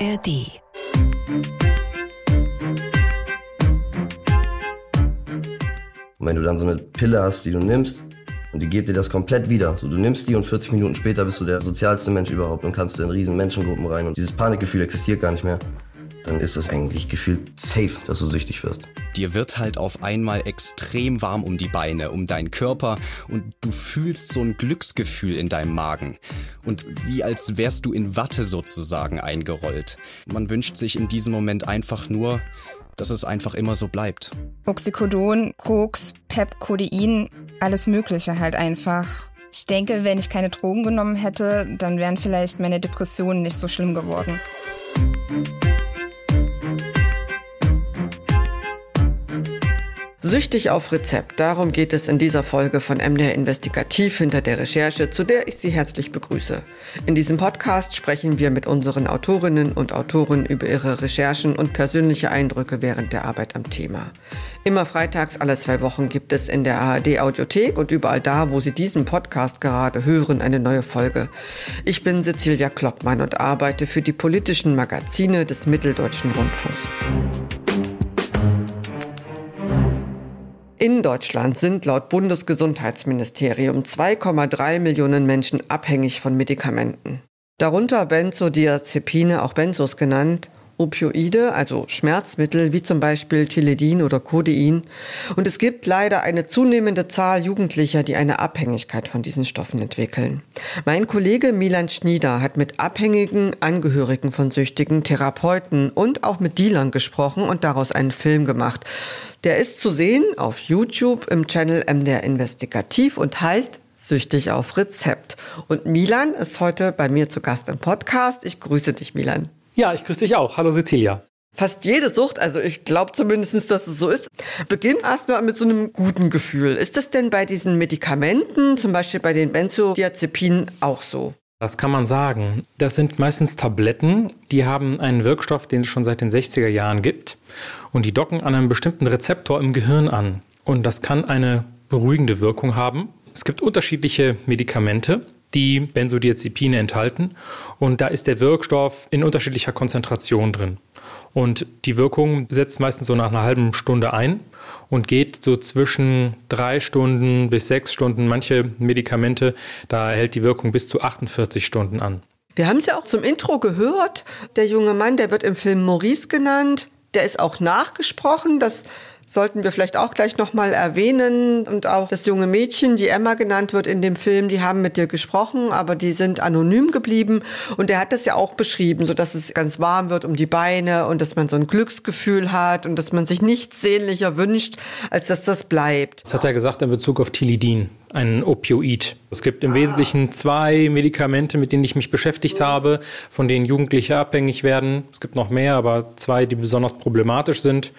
ARD. Und wenn du dann so eine Pille hast, die du nimmst, und die gibt dir das komplett wieder. So, du nimmst die und 40 Minuten später bist du der sozialste Mensch überhaupt und kannst in riesen Menschengruppen rein und dieses Panikgefühl existiert gar nicht mehr. Dann ist das eigentlich gefühlt safe, dass du süchtig wirst. Dir wird halt auf einmal extrem warm um die Beine, um deinen Körper und du fühlst so ein Glücksgefühl in deinem Magen. Und wie als wärst du in Watte sozusagen eingerollt. Man wünscht sich in diesem Moment einfach nur, dass es einfach immer so bleibt. Oxycodon, Koks, Pep, Codein, alles Mögliche halt einfach. Ich denke, wenn ich keine Drogen genommen hätte, dann wären vielleicht meine Depressionen nicht so schlimm geworden. Süchtig auf Rezept, darum geht es in dieser Folge von MDR Investigativ hinter der Recherche, zu der ich Sie herzlich begrüße. In diesem Podcast sprechen wir mit unseren Autorinnen und Autoren über ihre Recherchen und persönliche Eindrücke während der Arbeit am Thema. Immer freitags alle zwei Wochen gibt es in der ARD Audiothek und überall da, wo Sie diesen Podcast gerade hören, eine neue Folge. Ich bin Cecilia Kloppmann und arbeite für die politischen Magazine des Mitteldeutschen Rundfunks. In Deutschland sind laut Bundesgesundheitsministerium 2,3 Millionen Menschen abhängig von Medikamenten. Darunter Benzodiazepine, auch Benzos genannt, Opioide, also Schmerzmittel wie zum Beispiel Tiledin oder Codein. Und es gibt leider eine zunehmende Zahl Jugendlicher, die eine Abhängigkeit von diesen Stoffen entwickeln. Mein Kollege Milan Schnieder hat mit abhängigen Angehörigen von Süchtigen, Therapeuten und auch mit Dealern gesprochen und daraus einen Film gemacht. Der ist zu sehen auf YouTube im Channel MDR Investigativ und heißt Süchtig auf Rezept. Und Milan ist heute bei mir zu Gast im Podcast. Ich grüße dich, Milan. Ja, ich grüße dich auch. Hallo Cecilia. Fast jede Sucht, also ich glaube zumindest, dass es so ist, beginnt erstmal mit so einem guten Gefühl. Ist das denn bei diesen Medikamenten, zum Beispiel bei den Benzodiazepinen, auch so? Das kann man sagen. Das sind meistens Tabletten, die haben einen Wirkstoff, den es schon seit den 60er Jahren gibt. Und die docken an einem bestimmten Rezeptor im Gehirn an. Und das kann eine beruhigende Wirkung haben. Es gibt unterschiedliche Medikamente, die Benzodiazepine enthalten. Und da ist der Wirkstoff in unterschiedlicher Konzentration drin. Und die Wirkung setzt meistens so nach einer halben Stunde ein und geht so zwischen drei Stunden bis sechs Stunden. Manche Medikamente, da hält die Wirkung bis zu 48 Stunden an. Wir haben es ja auch zum Intro gehört. Der junge Mann, der wird im Film Maurice genannt. Der ist auch nachgesprochen. Das sollten wir vielleicht auch gleich nochmal erwähnen. Und auch das junge Mädchen, die Emma genannt wird in dem Film, die haben mit dir gesprochen, aber die sind anonym geblieben. Und er hat das ja auch beschrieben, so dass es ganz warm wird um die Beine und dass man so ein Glücksgefühl hat und dass man sich nichts sehnlicher wünscht, als dass das bleibt. Das hat er gesagt in Bezug auf Tilidin ein Opioid. Es gibt im Wesentlichen zwei Medikamente, mit denen ich mich beschäftigt habe, von denen Jugendliche abhängig werden. Es gibt noch mehr, aber zwei, die besonders problematisch sind.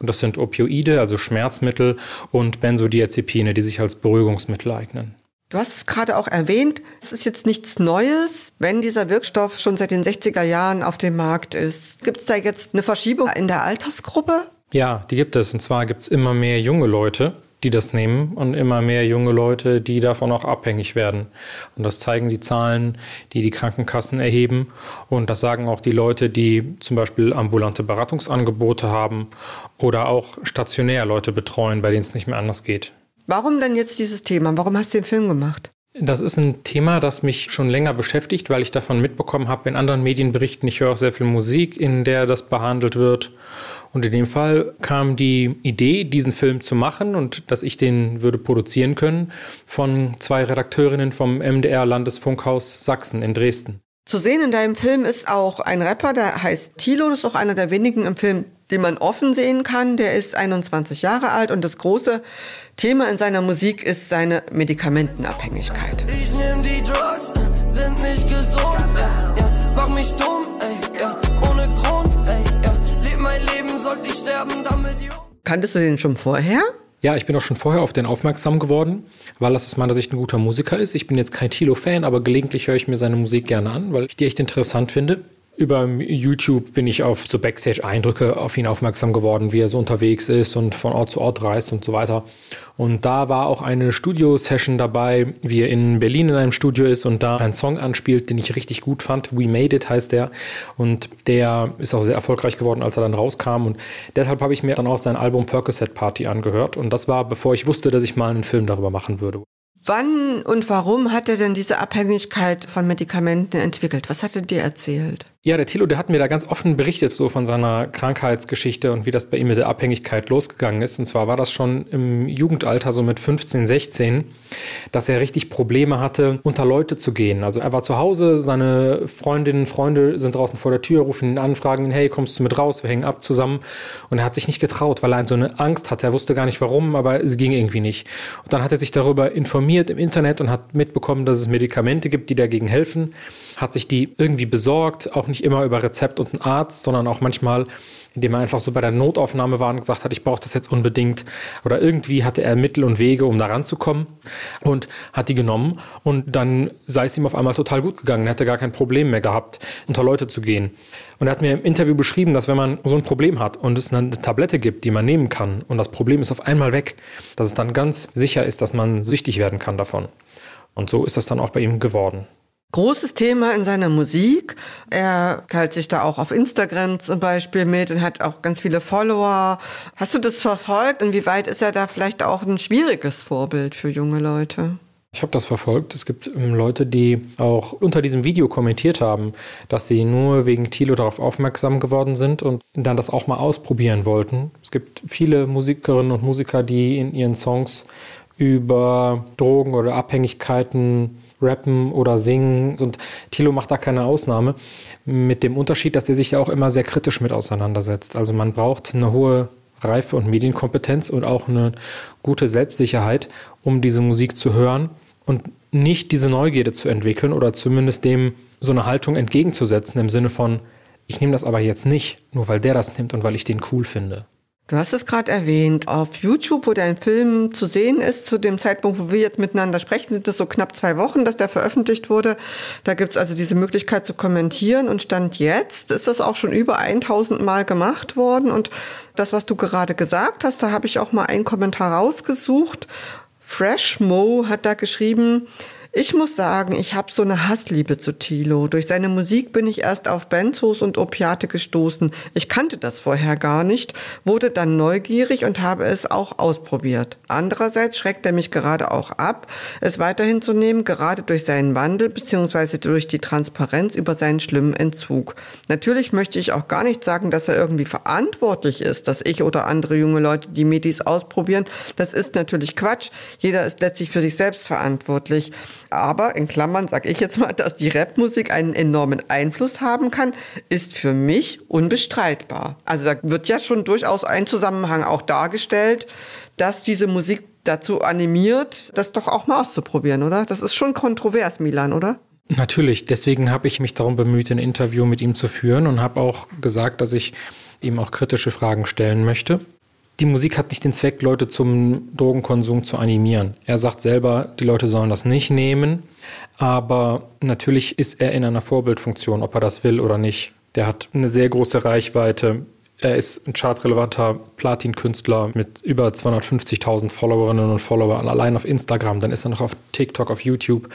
Und das sind Opioide, also Schmerzmittel, und Benzodiazepine, die sich als Beruhigungsmittel eignen. Du hast es gerade auch erwähnt, es ist jetzt nichts Neues, wenn dieser Wirkstoff schon seit den 60er Jahren auf dem Markt ist. Gibt es da jetzt eine Verschiebung in der Altersgruppe? Ja, die gibt es. Und zwar gibt es immer mehr junge Leute, die das nehmen und immer mehr junge Leute, die davon auch abhängig werden. Und das zeigen die Zahlen, die die Krankenkassen erheben. Und das sagen auch die Leute, die zum Beispiel ambulante Beratungsangebote haben oder auch stationär Leute betreuen, bei denen es nicht mehr anders geht. Warum denn jetzt dieses Thema? Warum hast du den Film gemacht? Das ist ein Thema, das mich schon länger beschäftigt, weil ich davon mitbekommen habe in anderen Medienberichten. Ich höre auch sehr viel Musik, in der das behandelt wird. Und in dem Fall kam die Idee, diesen Film zu machen und dass ich den würde produzieren können, von zwei Redakteurinnen vom MDR Landesfunkhaus Sachsen in Dresden. Zu sehen in deinem Film ist auch ein Rapper, der heißt Tilo, das ist auch einer der wenigen im Film, den man offen sehen kann. Der ist 21 Jahre alt und das große Thema in seiner Musik ist seine Medikamentenabhängigkeit. Ich nehm die Drugs, sind nicht gesund, ja, mach mich dumm, ey, ja, ohne Grund, ey, ja, leb mein Leben, sollte ich sterben, damit jo. Kanntest du den schon vorher? Ja, ich bin auch schon vorher auf den aufmerksam geworden, weil das aus meiner Sicht ein guter Musiker ist. Ich bin jetzt kein Tilo-Fan, aber gelegentlich höre ich mir seine Musik gerne an, weil ich die echt interessant finde. Über YouTube bin ich auf so Backstage-Eindrücke auf ihn aufmerksam geworden, wie er so unterwegs ist und von Ort zu Ort reist und so weiter. Und da war auch eine Studio-Session dabei, wie er in Berlin in einem Studio ist und da einen Song anspielt, den ich richtig gut fand. We Made It heißt der. Und der ist auch sehr erfolgreich geworden, als er dann rauskam. Und deshalb habe ich mir dann auch sein Album Percocet Party angehört. Und das war, bevor ich wusste, dass ich mal einen Film darüber machen würde. Wann und warum hat er denn diese Abhängigkeit von Medikamenten entwickelt? Was hat er dir erzählt? Ja, der Thilo, der hat mir da ganz offen berichtet, so von seiner Krankheitsgeschichte und wie das bei ihm mit der Abhängigkeit losgegangen ist. Und zwar war das schon im Jugendalter, so mit 15, 16, dass er richtig Probleme hatte, unter Leute zu gehen. Also er war zu Hause, seine Freundinnen, Freunde sind draußen vor der Tür, rufen ihn an, fragen ihn, hey, kommst du mit raus? Wir hängen ab zusammen. Und er hat sich nicht getraut, weil er so eine Angst hatte. Er wusste gar nicht warum, aber es ging irgendwie nicht. Und dann hat er sich darüber informiert im Internet und hat mitbekommen, dass es Medikamente gibt, die dagegen helfen hat sich die irgendwie besorgt, auch nicht immer über Rezept und einen Arzt, sondern auch manchmal, indem er einfach so bei der Notaufnahme war und gesagt hat, ich brauche das jetzt unbedingt. Oder irgendwie hatte er Mittel und Wege, um da ranzukommen und hat die genommen und dann sei es ihm auf einmal total gut gegangen. Er hätte gar kein Problem mehr gehabt, unter Leute zu gehen. Und er hat mir im Interview beschrieben, dass wenn man so ein Problem hat und es eine Tablette gibt, die man nehmen kann und das Problem ist auf einmal weg, dass es dann ganz sicher ist, dass man süchtig werden kann davon. Und so ist das dann auch bei ihm geworden großes Thema in seiner Musik. Er teilt sich da auch auf Instagram zum Beispiel mit und hat auch ganz viele Follower. Hast du das verfolgt? Inwieweit ist er da vielleicht auch ein schwieriges Vorbild für junge Leute? Ich habe das verfolgt. Es gibt ähm, Leute, die auch unter diesem Video kommentiert haben, dass sie nur wegen Thilo darauf aufmerksam geworden sind und dann das auch mal ausprobieren wollten. Es gibt viele Musikerinnen und Musiker, die in ihren Songs über Drogen oder Abhängigkeiten rappen oder singen. Und Thilo macht da keine Ausnahme. Mit dem Unterschied, dass er sich ja auch immer sehr kritisch mit auseinandersetzt. Also man braucht eine hohe Reife und Medienkompetenz und auch eine gute Selbstsicherheit, um diese Musik zu hören und nicht diese Neugierde zu entwickeln oder zumindest dem so eine Haltung entgegenzusetzen im Sinne von, ich nehme das aber jetzt nicht, nur weil der das nimmt und weil ich den cool finde. Du hast es gerade erwähnt, auf YouTube, wo dein Film zu sehen ist, zu dem Zeitpunkt, wo wir jetzt miteinander sprechen, sind es so knapp zwei Wochen, dass der veröffentlicht wurde. Da gibt es also diese Möglichkeit zu kommentieren und Stand jetzt ist das auch schon über 1000 Mal gemacht worden. Und das, was du gerade gesagt hast, da habe ich auch mal einen Kommentar rausgesucht. Fresh Mo hat da geschrieben, ich muss sagen, ich habe so eine Hassliebe zu Thilo. Durch seine Musik bin ich erst auf Benzos und Opiate gestoßen. Ich kannte das vorher gar nicht, wurde dann neugierig und habe es auch ausprobiert. Andererseits schreckt er mich gerade auch ab, es weiterhin zu nehmen, gerade durch seinen Wandel bzw. durch die Transparenz über seinen schlimmen Entzug. Natürlich möchte ich auch gar nicht sagen, dass er irgendwie verantwortlich ist, dass ich oder andere junge Leute die Medis ausprobieren. Das ist natürlich Quatsch. Jeder ist letztlich für sich selbst verantwortlich. Aber in Klammern sage ich jetzt mal, dass die Rapmusik einen enormen Einfluss haben kann, ist für mich unbestreitbar. Also da wird ja schon durchaus ein Zusammenhang auch dargestellt, dass diese Musik dazu animiert, das doch auch mal auszuprobieren, oder? Das ist schon kontrovers, Milan, oder? Natürlich, deswegen habe ich mich darum bemüht, ein Interview mit ihm zu führen und habe auch gesagt, dass ich ihm auch kritische Fragen stellen möchte die Musik hat nicht den Zweck, Leute zum Drogenkonsum zu animieren. Er sagt selber, die Leute sollen das nicht nehmen, aber natürlich ist er in einer Vorbildfunktion, ob er das will oder nicht. Der hat eine sehr große Reichweite. Er ist ein chartrelevanter Platin-Künstler mit über 250.000 Followerinnen und Followern allein auf Instagram. Dann ist er noch auf TikTok, auf YouTube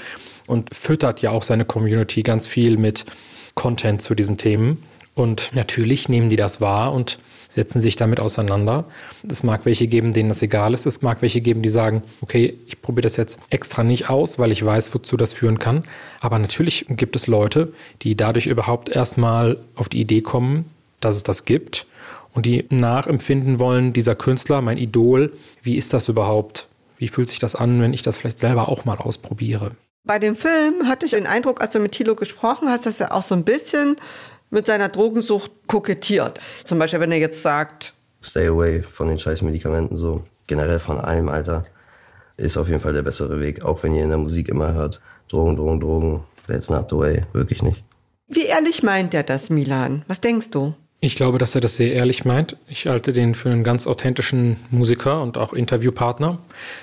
und füttert ja auch seine Community ganz viel mit Content zu diesen Themen. Und natürlich nehmen die das wahr und setzen sich damit auseinander. Es mag welche geben, denen das egal ist. Es mag welche geben, die sagen, okay, ich probiere das jetzt extra nicht aus, weil ich weiß, wozu das führen kann. Aber natürlich gibt es Leute, die dadurch überhaupt erstmal auf die Idee kommen, dass es das gibt und die nachempfinden wollen, dieser Künstler, mein Idol, wie ist das überhaupt? Wie fühlt sich das an, wenn ich das vielleicht selber auch mal ausprobiere? Bei dem Film hatte ich den Eindruck, als du mit Thilo gesprochen hast, dass er auch so ein bisschen mit seiner Drogensucht kokettiert. Zum Beispiel, wenn er jetzt sagt, Stay away von den scheiß Medikamenten, so generell von allem, Alter, ist auf jeden Fall der bessere Weg. Auch wenn ihr in der Musik immer hört, Drogen, Drogen, Drogen, that's not the way, wirklich nicht. Wie ehrlich meint er das, Milan? Was denkst du? Ich glaube, dass er das sehr ehrlich meint. Ich halte den für einen ganz authentischen Musiker und auch Interviewpartner.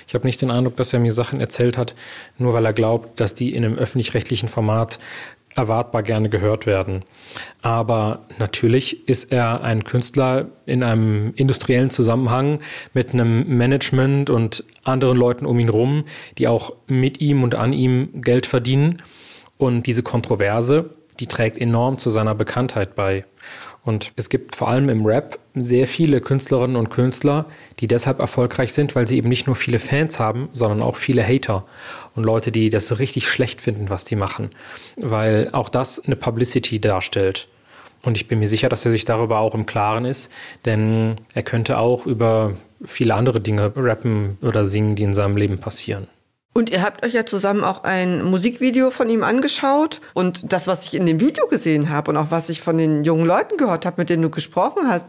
Ich habe nicht den Eindruck, dass er mir Sachen erzählt hat, nur weil er glaubt, dass die in einem öffentlich-rechtlichen Format erwartbar gerne gehört werden. Aber natürlich ist er ein Künstler in einem industriellen Zusammenhang mit einem Management und anderen Leuten um ihn rum, die auch mit ihm und an ihm Geld verdienen. Und diese Kontroverse, die trägt enorm zu seiner Bekanntheit bei. Und es gibt vor allem im Rap sehr viele Künstlerinnen und Künstler, die deshalb erfolgreich sind, weil sie eben nicht nur viele Fans haben, sondern auch viele Hater und Leute, die das richtig schlecht finden, was die machen, weil auch das eine Publicity darstellt. Und ich bin mir sicher, dass er sich darüber auch im Klaren ist, denn er könnte auch über viele andere Dinge rappen oder singen, die in seinem Leben passieren. Und ihr habt euch ja zusammen auch ein Musikvideo von ihm angeschaut. Und das, was ich in dem Video gesehen habe und auch was ich von den jungen Leuten gehört habe, mit denen du gesprochen hast,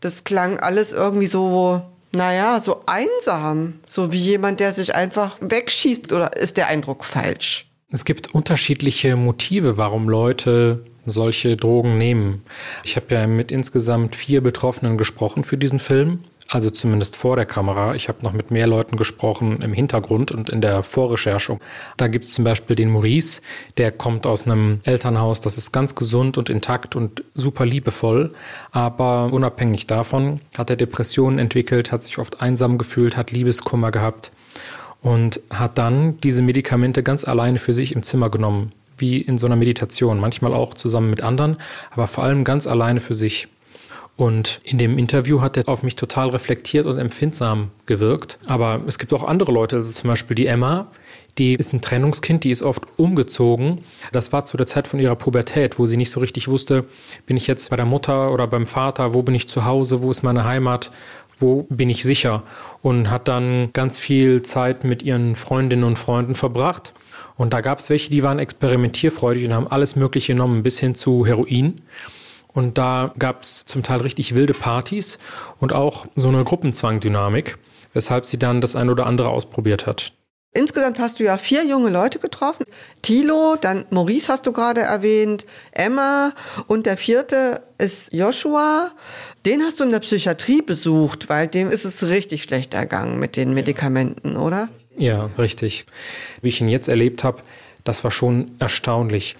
das klang alles irgendwie so, naja, so einsam. So wie jemand, der sich einfach wegschießt. Oder ist der Eindruck falsch? Es gibt unterschiedliche Motive, warum Leute solche Drogen nehmen. Ich habe ja mit insgesamt vier Betroffenen gesprochen für diesen Film also zumindest vor der Kamera. Ich habe noch mit mehr Leuten gesprochen im Hintergrund und in der Vorrecherche. Da gibt es zum Beispiel den Maurice, der kommt aus einem Elternhaus, das ist ganz gesund und intakt und super liebevoll. Aber unabhängig davon hat er Depressionen entwickelt, hat sich oft einsam gefühlt, hat Liebeskummer gehabt und hat dann diese Medikamente ganz alleine für sich im Zimmer genommen, wie in so einer Meditation, manchmal auch zusammen mit anderen, aber vor allem ganz alleine für sich. Und in dem Interview hat er auf mich total reflektiert und empfindsam gewirkt. Aber es gibt auch andere Leute, also zum Beispiel die Emma, die ist ein Trennungskind, die ist oft umgezogen. Das war zu der Zeit von ihrer Pubertät, wo sie nicht so richtig wusste, bin ich jetzt bei der Mutter oder beim Vater, wo bin ich zu Hause, wo ist meine Heimat, wo bin ich sicher. Und hat dann ganz viel Zeit mit ihren Freundinnen und Freunden verbracht. Und da gab es welche, die waren experimentierfreudig und haben alles Mögliche genommen, bis hin zu Heroin. Und da gab es zum Teil richtig wilde Partys und auch so eine Gruppenzwangdynamik, weshalb sie dann das ein oder andere ausprobiert hat. Insgesamt hast du ja vier junge Leute getroffen. Tilo, dann Maurice hast du gerade erwähnt, Emma und der vierte ist Joshua. Den hast du in der Psychiatrie besucht, weil dem ist es richtig schlecht ergangen mit den Medikamenten, oder? Ja, richtig. Wie ich ihn jetzt erlebt habe, das war schon erstaunlich.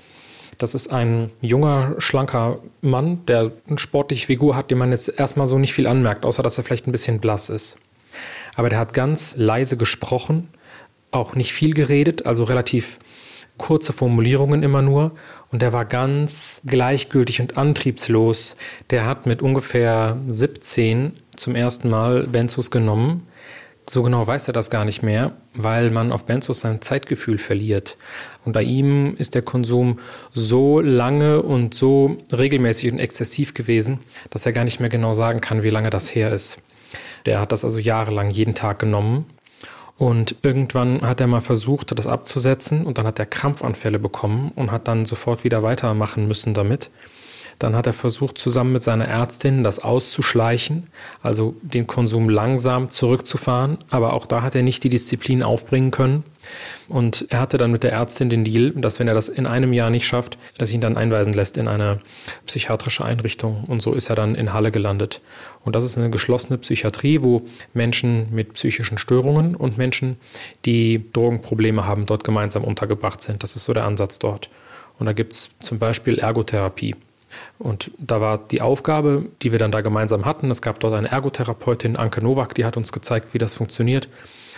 Das ist ein junger, schlanker Mann, der eine sportliche Figur hat, dem man jetzt erstmal so nicht viel anmerkt, außer dass er vielleicht ein bisschen blass ist. Aber der hat ganz leise gesprochen, auch nicht viel geredet, also relativ kurze Formulierungen immer nur. Und der war ganz gleichgültig und antriebslos. Der hat mit ungefähr 17 zum ersten Mal Benzos genommen so genau weiß er das gar nicht mehr, weil man auf Benzos sein Zeitgefühl verliert. Und bei ihm ist der Konsum so lange und so regelmäßig und exzessiv gewesen, dass er gar nicht mehr genau sagen kann, wie lange das her ist. Der hat das also jahrelang jeden Tag genommen. Und irgendwann hat er mal versucht, das abzusetzen und dann hat er Krampfanfälle bekommen und hat dann sofort wieder weitermachen müssen damit. Dann hat er versucht, zusammen mit seiner Ärztin das auszuschleichen, also den Konsum langsam zurückzufahren. Aber auch da hat er nicht die Disziplin aufbringen können. Und er hatte dann mit der Ärztin den Deal, dass wenn er das in einem Jahr nicht schafft, dass ihn dann einweisen lässt in eine psychiatrische Einrichtung. Und so ist er dann in Halle gelandet. Und das ist eine geschlossene Psychiatrie, wo Menschen mit psychischen Störungen und Menschen, die Drogenprobleme haben, dort gemeinsam untergebracht sind. Das ist so der Ansatz dort. Und da gibt es zum Beispiel Ergotherapie. Und da war die Aufgabe, die wir dann da gemeinsam hatten, es gab dort eine Ergotherapeutin, Anke Nowak, die hat uns gezeigt, wie das funktioniert,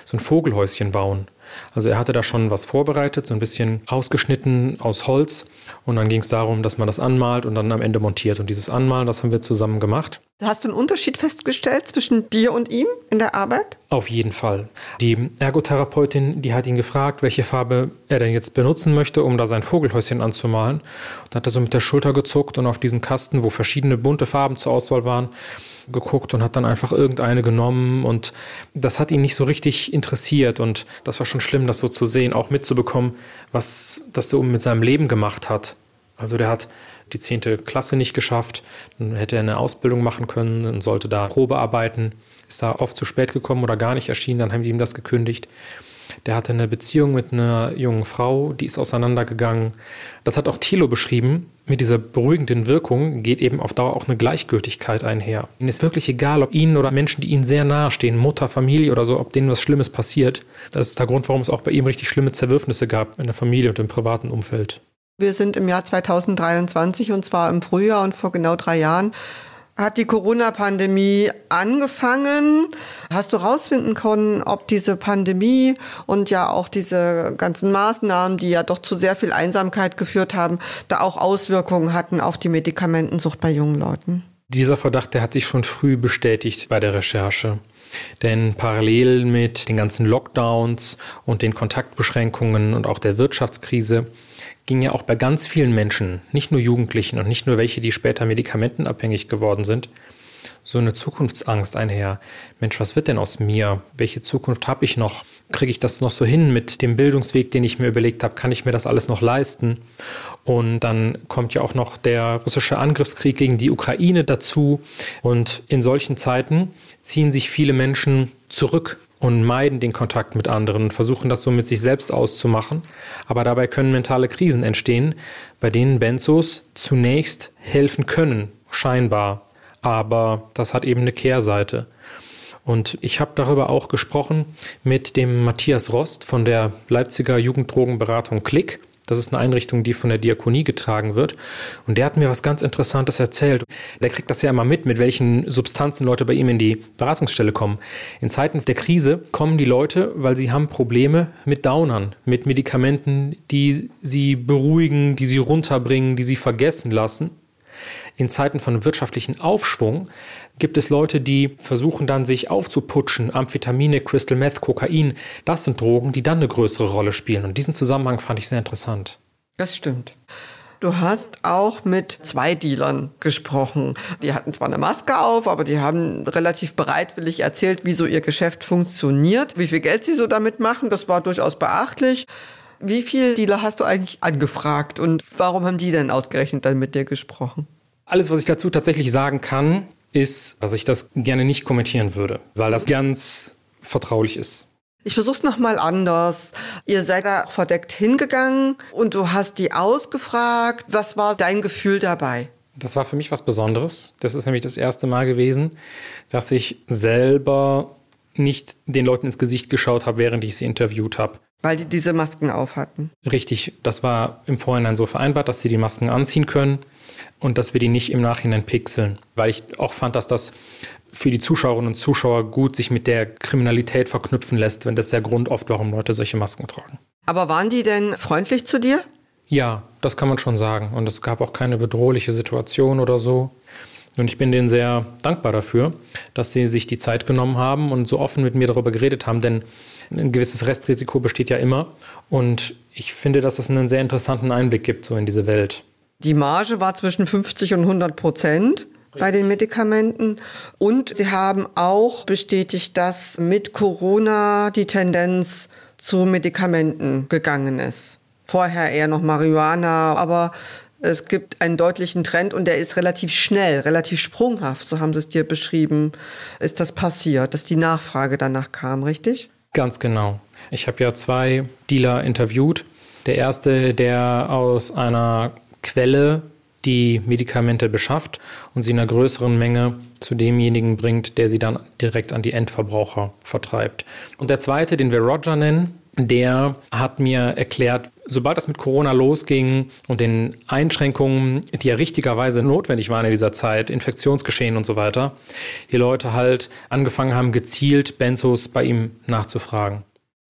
so ein Vogelhäuschen bauen. Also er hatte da schon was vorbereitet, so ein bisschen ausgeschnitten aus Holz. Und dann ging es darum, dass man das anmalt und dann am Ende montiert. Und dieses Anmalen, das haben wir zusammen gemacht. Hast du einen Unterschied festgestellt zwischen dir und ihm in der Arbeit? Auf jeden Fall. Die Ergotherapeutin, die hat ihn gefragt, welche Farbe er denn jetzt benutzen möchte, um da sein Vogelhäuschen anzumalen. Und hat er so mit der Schulter gezuckt und auf diesen Kasten, wo verschiedene bunte Farben zur Auswahl waren, geguckt und hat dann einfach irgendeine genommen und das hat ihn nicht so richtig interessiert und das war schon schlimm, das so zu sehen, auch mitzubekommen, was das so mit seinem Leben gemacht hat. Also der hat die zehnte Klasse nicht geschafft, dann hätte er eine Ausbildung machen können und sollte da Probe arbeiten, ist da oft zu spät gekommen oder gar nicht erschienen, dann haben die ihm das gekündigt. Der hatte eine Beziehung mit einer jungen Frau, die ist auseinandergegangen. Das hat auch Thilo beschrieben. Mit dieser beruhigenden Wirkung geht eben auf Dauer auch eine Gleichgültigkeit einher. Ihnen ist wirklich egal, ob Ihnen oder Menschen, die Ihnen sehr nahe stehen, Mutter, Familie oder so, ob denen was Schlimmes passiert. Das ist der Grund, warum es auch bei ihm richtig schlimme Zerwürfnisse gab in der Familie und im privaten Umfeld. Wir sind im Jahr 2023 und zwar im Frühjahr und vor genau drei Jahren hat die Corona-Pandemie angefangen. Hast du herausfinden können, ob diese Pandemie und ja auch diese ganzen Maßnahmen, die ja doch zu sehr viel Einsamkeit geführt haben, da auch Auswirkungen hatten auf die Medikamentensucht bei jungen Leuten? Dieser Verdacht, der hat sich schon früh bestätigt bei der Recherche. Denn parallel mit den ganzen Lockdowns und den Kontaktbeschränkungen und auch der Wirtschaftskrise ging ja auch bei ganz vielen Menschen, nicht nur Jugendlichen und nicht nur welche, die später medikamentenabhängig geworden sind, so eine Zukunftsangst einher. Mensch, was wird denn aus mir? Welche Zukunft habe ich noch? Kriege ich das noch so hin mit dem Bildungsweg, den ich mir überlegt habe? Kann ich mir das alles noch leisten? Und dann kommt ja auch noch der russische Angriffskrieg gegen die Ukraine dazu. Und in solchen Zeiten ziehen sich viele Menschen zurück und meiden den Kontakt mit anderen und versuchen das so mit sich selbst auszumachen. Aber dabei können mentale Krisen entstehen, bei denen Benzos zunächst helfen können, scheinbar. Aber das hat eben eine Kehrseite. Und ich habe darüber auch gesprochen mit dem Matthias Rost von der Leipziger Jugenddrogenberatung Klick. Das ist eine Einrichtung, die von der Diakonie getragen wird. Und der hat mir was ganz Interessantes erzählt. Der kriegt das ja immer mit, mit welchen Substanzen Leute bei ihm in die Beratungsstelle kommen. In Zeiten der Krise kommen die Leute, weil sie haben Probleme mit Downern, mit Medikamenten, die sie beruhigen, die sie runterbringen, die sie vergessen lassen in Zeiten von wirtschaftlichen Aufschwung gibt es Leute, die versuchen dann sich aufzuputschen. Amphetamine, Crystal Meth, Kokain, das sind Drogen, die dann eine größere Rolle spielen. Und diesen Zusammenhang fand ich sehr interessant. Das stimmt. Du hast auch mit zwei Dealern gesprochen. Die hatten zwar eine Maske auf, aber die haben relativ bereitwillig erzählt, wie so ihr Geschäft funktioniert, wie viel Geld sie so damit machen. Das war durchaus beachtlich. Wie viele Dealer hast du eigentlich angefragt und warum haben die denn ausgerechnet dann mit dir gesprochen? Alles, was ich dazu tatsächlich sagen kann, ist, dass ich das gerne nicht kommentieren würde, weil das ganz vertraulich ist. Ich versuch's nochmal anders. Ihr seid da verdeckt hingegangen und du hast die ausgefragt. Was war dein Gefühl dabei? Das war für mich was Besonderes. Das ist nämlich das erste Mal gewesen, dass ich selber nicht den Leuten ins Gesicht geschaut habe, während ich sie interviewt habe. Weil die diese Masken auf hatten. Richtig, das war im Vorhinein so vereinbart, dass sie die Masken anziehen können und dass wir die nicht im Nachhinein pixeln. Weil ich auch fand, dass das für die Zuschauerinnen und Zuschauer gut sich mit der Kriminalität verknüpfen lässt, wenn das der Grund oft, warum Leute solche Masken tragen. Aber waren die denn freundlich zu dir? Ja, das kann man schon sagen. Und es gab auch keine bedrohliche Situation oder so. Und ich bin denen sehr dankbar dafür, dass sie sich die Zeit genommen haben und so offen mit mir darüber geredet haben, denn ein gewisses Restrisiko besteht ja immer. Und ich finde, dass es einen sehr interessanten Einblick gibt, so in diese Welt. Die Marge war zwischen 50 und 100 Prozent bei den Medikamenten. Und sie haben auch bestätigt, dass mit Corona die Tendenz zu Medikamenten gegangen ist. Vorher eher noch Marihuana, aber es gibt einen deutlichen Trend und der ist relativ schnell, relativ sprunghaft, so haben sie es dir beschrieben, ist das passiert, dass die Nachfrage danach kam, richtig? Ganz genau. Ich habe ja zwei Dealer interviewt. Der erste, der aus einer Quelle die Medikamente beschafft und sie in einer größeren Menge zu demjenigen bringt, der sie dann direkt an die Endverbraucher vertreibt. Und der zweite, den wir Roger nennen, der hat mir erklärt, sobald das mit Corona losging und den Einschränkungen, die ja richtigerweise notwendig waren in dieser Zeit, Infektionsgeschehen und so weiter, die Leute halt angefangen haben, gezielt Benzos bei ihm nachzufragen.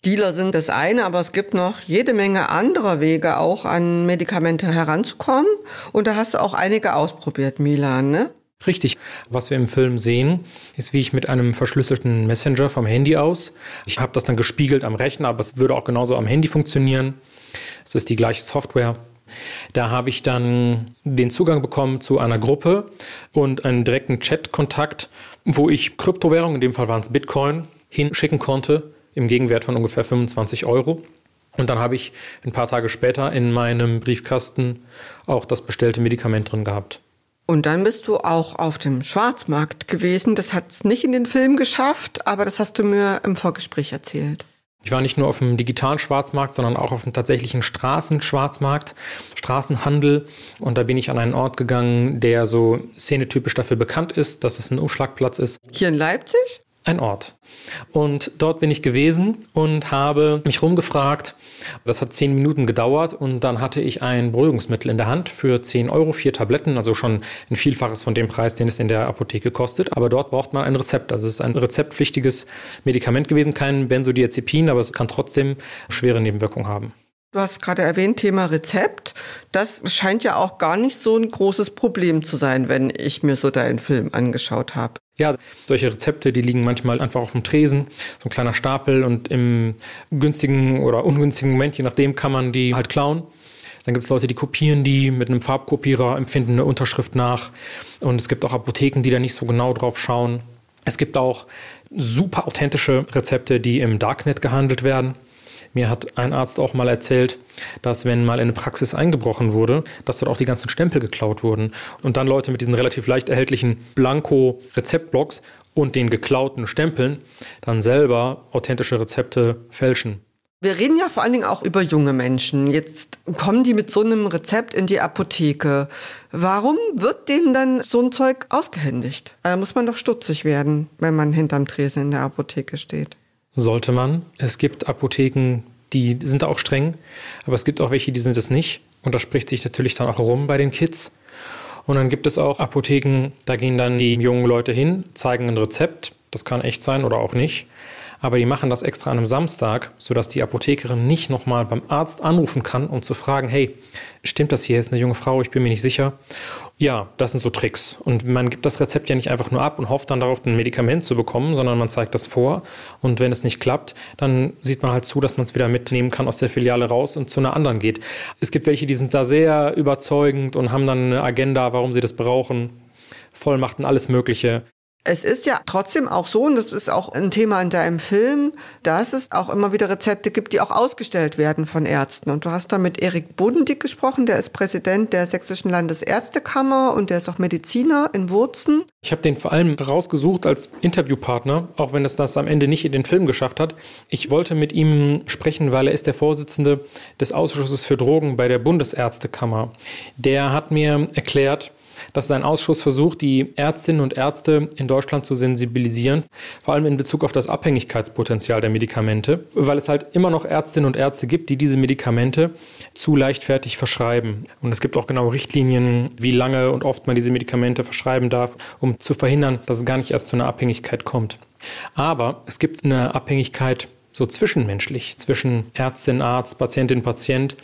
Dealer sind das eine, aber es gibt noch jede Menge anderer Wege, auch an Medikamente heranzukommen. Und da hast du auch einige ausprobiert, Milan, ne? Richtig. Was wir im Film sehen, ist, wie ich mit einem verschlüsselten Messenger vom Handy aus. Ich habe das dann gespiegelt am Rechner, aber es würde auch genauso am Handy funktionieren. Es ist die gleiche Software. Da habe ich dann den Zugang bekommen zu einer Gruppe und einen direkten Chat-Kontakt, wo ich Kryptowährungen, in dem Fall waren es Bitcoin, hinschicken konnte im Gegenwert von ungefähr 25 Euro. Und dann habe ich ein paar Tage später in meinem Briefkasten auch das bestellte Medikament drin gehabt. Und dann bist du auch auf dem Schwarzmarkt gewesen. Das hat es nicht in den Film geschafft, aber das hast du mir im Vorgespräch erzählt. Ich war nicht nur auf dem digitalen Schwarzmarkt, sondern auch auf dem tatsächlichen Straßenschwarzmarkt, Straßenhandel. Und da bin ich an einen Ort gegangen, der so szenetypisch dafür bekannt ist, dass es ein Umschlagplatz ist. Hier in Leipzig? Ein Ort. Und dort bin ich gewesen und habe mich rumgefragt. Das hat zehn Minuten gedauert und dann hatte ich ein Beruhigungsmittel in der Hand für 10 Euro, vier Tabletten, also schon ein Vielfaches von dem Preis, den es in der Apotheke kostet. Aber dort braucht man ein Rezept. Also es ist ein rezeptpflichtiges Medikament gewesen, kein Benzodiazepin, aber es kann trotzdem schwere Nebenwirkungen haben. Du hast gerade erwähnt, Thema Rezept. Das scheint ja auch gar nicht so ein großes Problem zu sein, wenn ich mir so deinen Film angeschaut habe. Ja, solche Rezepte, die liegen manchmal einfach auf dem Tresen, so ein kleiner Stapel und im günstigen oder ungünstigen Moment, je nachdem, kann man die halt klauen. Dann gibt es Leute, die kopieren die mit einem Farbkopierer, empfinden eine Unterschrift nach. Und es gibt auch Apotheken, die da nicht so genau drauf schauen. Es gibt auch super authentische Rezepte, die im Darknet gehandelt werden. Mir hat ein Arzt auch mal erzählt, dass wenn mal in eine Praxis eingebrochen wurde, dass dort auch die ganzen Stempel geklaut wurden und dann Leute mit diesen relativ leicht erhältlichen Blanko-Rezeptblocks und den geklauten Stempeln dann selber authentische Rezepte fälschen. Wir reden ja vor allen Dingen auch über junge Menschen. Jetzt kommen die mit so einem Rezept in die Apotheke. Warum wird denen dann so ein Zeug ausgehändigt? Da muss man doch stutzig werden, wenn man hinterm Tresen in der Apotheke steht. Sollte man. Es gibt Apotheken, die sind da auch streng, aber es gibt auch welche, die sind es nicht. Und das spricht sich natürlich dann auch rum bei den Kids. Und dann gibt es auch Apotheken, da gehen dann die jungen Leute hin, zeigen ein Rezept. Das kann echt sein oder auch nicht aber die machen das extra an einem Samstag, sodass die Apothekerin nicht nochmal beim Arzt anrufen kann, um zu fragen, hey, stimmt das hier, ist eine junge Frau, ich bin mir nicht sicher. Ja, das sind so Tricks. Und man gibt das Rezept ja nicht einfach nur ab und hofft dann darauf, ein Medikament zu bekommen, sondern man zeigt das vor. Und wenn es nicht klappt, dann sieht man halt zu, dass man es wieder mitnehmen kann aus der Filiale raus und zu einer anderen geht. Es gibt welche, die sind da sehr überzeugend und haben dann eine Agenda, warum sie das brauchen. Vollmachten, alles Mögliche. Es ist ja trotzdem auch so, und das ist auch ein Thema in deinem Film, dass es auch immer wieder Rezepte gibt, die auch ausgestellt werden von Ärzten. Und du hast da mit Erik Bodendick gesprochen, der ist Präsident der Sächsischen Landesärztekammer und der ist auch Mediziner in Wurzen. Ich habe den vor allem rausgesucht als Interviewpartner, auch wenn es das am Ende nicht in den Film geschafft hat. Ich wollte mit ihm sprechen, weil er ist der Vorsitzende des Ausschusses für Drogen bei der Bundesärztekammer. Der hat mir erklärt, dass sein Ausschuss versucht, die Ärztinnen und Ärzte in Deutschland zu sensibilisieren, vor allem in Bezug auf das Abhängigkeitspotenzial der Medikamente, weil es halt immer noch Ärztinnen und Ärzte gibt, die diese Medikamente zu leichtfertig verschreiben. Und es gibt auch genau Richtlinien, wie lange und oft man diese Medikamente verschreiben darf, um zu verhindern, dass es gar nicht erst zu einer Abhängigkeit kommt. Aber es gibt eine Abhängigkeit so zwischenmenschlich, zwischen Ärztin, Arzt, Patientin, Patient.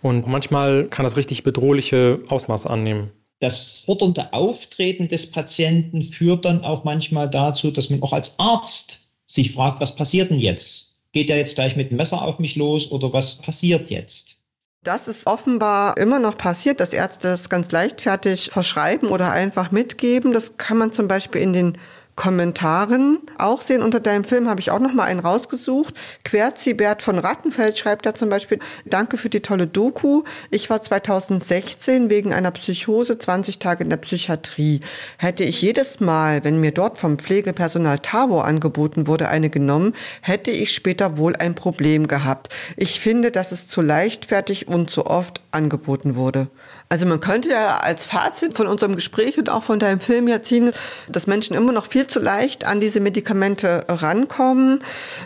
Und manchmal kann das richtig bedrohliche Ausmaße annehmen. Das fordernde Auftreten des Patienten führt dann auch manchmal dazu, dass man auch als Arzt sich fragt, was passiert denn jetzt? Geht er jetzt gleich mit dem Messer auf mich los oder was passiert jetzt? Das ist offenbar immer noch passiert, dass Ärzte das ganz leichtfertig verschreiben oder einfach mitgeben. Das kann man zum Beispiel in den Kommentaren auch sehen. Unter deinem Film habe ich auch noch mal einen rausgesucht. Querzi Bert von Rattenfeld schreibt da zum Beispiel, danke für die tolle Doku. Ich war 2016 wegen einer Psychose 20 Tage in der Psychiatrie. Hätte ich jedes Mal, wenn mir dort vom Pflegepersonal Tavo angeboten wurde, eine genommen, hätte ich später wohl ein Problem gehabt. Ich finde, dass es zu leichtfertig und zu oft angeboten wurde. Also man könnte ja als Fazit von unserem Gespräch und auch von deinem Film ja ziehen, dass Menschen immer noch viel zu leicht an diese Medikamente rankommen.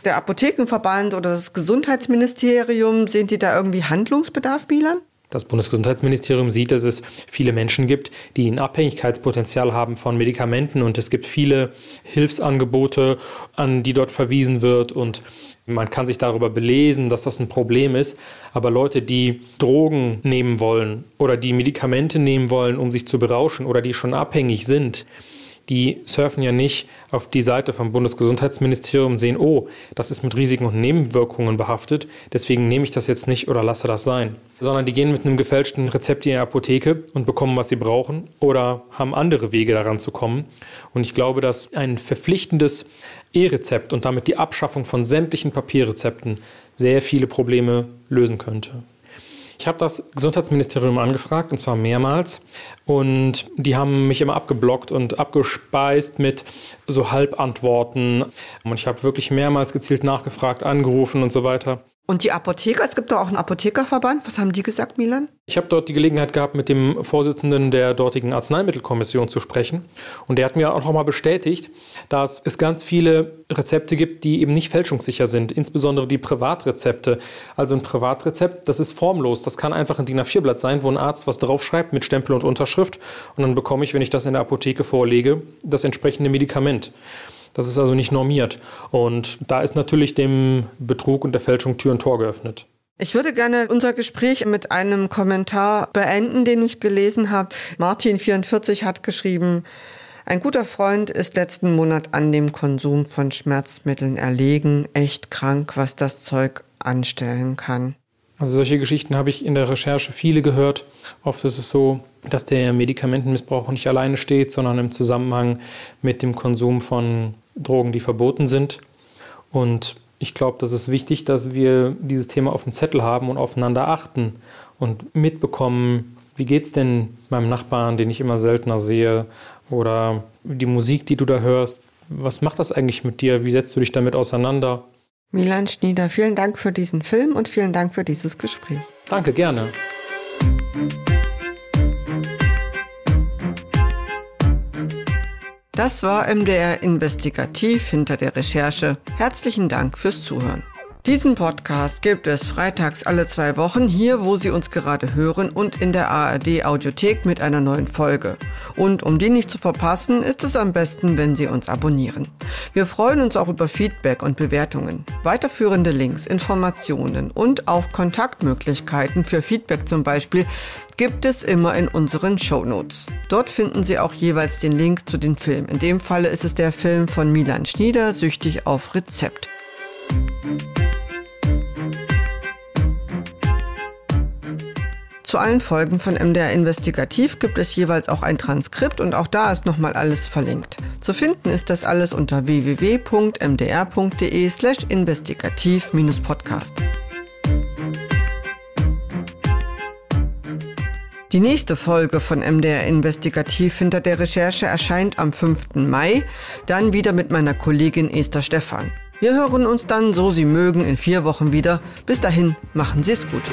Der Apothekenverband oder das Gesundheitsministerium, sehen die da irgendwie Handlungsbedarf, Milan? Das Bundesgesundheitsministerium sieht, dass es viele Menschen gibt, die ein Abhängigkeitspotenzial haben von Medikamenten und es gibt viele Hilfsangebote, an die dort verwiesen wird und man kann sich darüber belesen, dass das ein Problem ist, aber Leute, die Drogen nehmen wollen oder die Medikamente nehmen wollen, um sich zu berauschen oder die schon abhängig sind, die surfen ja nicht auf die Seite vom Bundesgesundheitsministerium und sehen, oh, das ist mit Risiken und Nebenwirkungen behaftet, deswegen nehme ich das jetzt nicht oder lasse das sein. Sondern die gehen mit einem gefälschten Rezept in die Apotheke und bekommen, was sie brauchen oder haben andere Wege daran zu kommen. Und ich glaube, dass ein verpflichtendes E-Rezept und damit die Abschaffung von sämtlichen Papierrezepten sehr viele Probleme lösen könnte. Ich habe das Gesundheitsministerium angefragt, und zwar mehrmals. Und die haben mich immer abgeblockt und abgespeist mit so Halbantworten. Und ich habe wirklich mehrmals gezielt nachgefragt, angerufen und so weiter. Und die Apotheker, es gibt doch auch einen Apothekerverband. Was haben die gesagt, Milan? Ich habe dort die Gelegenheit gehabt, mit dem Vorsitzenden der dortigen Arzneimittelkommission zu sprechen. Und der hat mir auch nochmal bestätigt, dass es ganz viele Rezepte gibt, die eben nicht fälschungssicher sind. Insbesondere die Privatrezepte. Also ein Privatrezept, das ist formlos. Das kann einfach ein DIN A4-Blatt sein, wo ein Arzt was drauf schreibt mit Stempel und Unterschrift. Und dann bekomme ich, wenn ich das in der Apotheke vorlege, das entsprechende Medikament. Das ist also nicht normiert. Und da ist natürlich dem Betrug und der Fälschung Tür und Tor geöffnet. Ich würde gerne unser Gespräch mit einem Kommentar beenden, den ich gelesen habe. Martin44 hat geschrieben, ein guter Freund ist letzten Monat an dem Konsum von Schmerzmitteln erlegen. Echt krank, was das Zeug anstellen kann. Also solche Geschichten habe ich in der Recherche viele gehört. Oft ist es so, dass der Medikamentenmissbrauch nicht alleine steht, sondern im Zusammenhang mit dem Konsum von Drogen, die verboten sind. Und ich glaube, das ist wichtig, dass wir dieses Thema auf dem Zettel haben und aufeinander achten und mitbekommen, wie geht es denn meinem Nachbarn, den ich immer seltener sehe, oder die Musik, die du da hörst, was macht das eigentlich mit dir? Wie setzt du dich damit auseinander? Milan Schnieder, vielen Dank für diesen Film und vielen Dank für dieses Gespräch. Danke, gerne. Das war MDR Investigativ hinter der Recherche. Herzlichen Dank fürs Zuhören. Diesen Podcast gibt es freitags alle zwei Wochen hier, wo Sie uns gerade hören und in der ARD Audiothek mit einer neuen Folge. Und um die nicht zu verpassen, ist es am besten, wenn Sie uns abonnieren. Wir freuen uns auch über Feedback und Bewertungen. Weiterführende Links, Informationen und auch Kontaktmöglichkeiten für Feedback zum Beispiel gibt es immer in unseren Show Notes. Dort finden Sie auch jeweils den Link zu den Filmen. In dem Falle ist es der Film von Milan Schnieder, Süchtig auf Rezept. Zu allen Folgen von MDR Investigativ gibt es jeweils auch ein Transkript und auch da ist nochmal alles verlinkt. Zu finden ist das alles unter www.mdr.de slash investigativ-podcast. Die nächste Folge von MDR Investigativ hinter der Recherche erscheint am 5. Mai, dann wieder mit meiner Kollegin Esther Stephan. Wir hören uns dann, so Sie mögen, in vier Wochen wieder. Bis dahin, machen Sie es gut.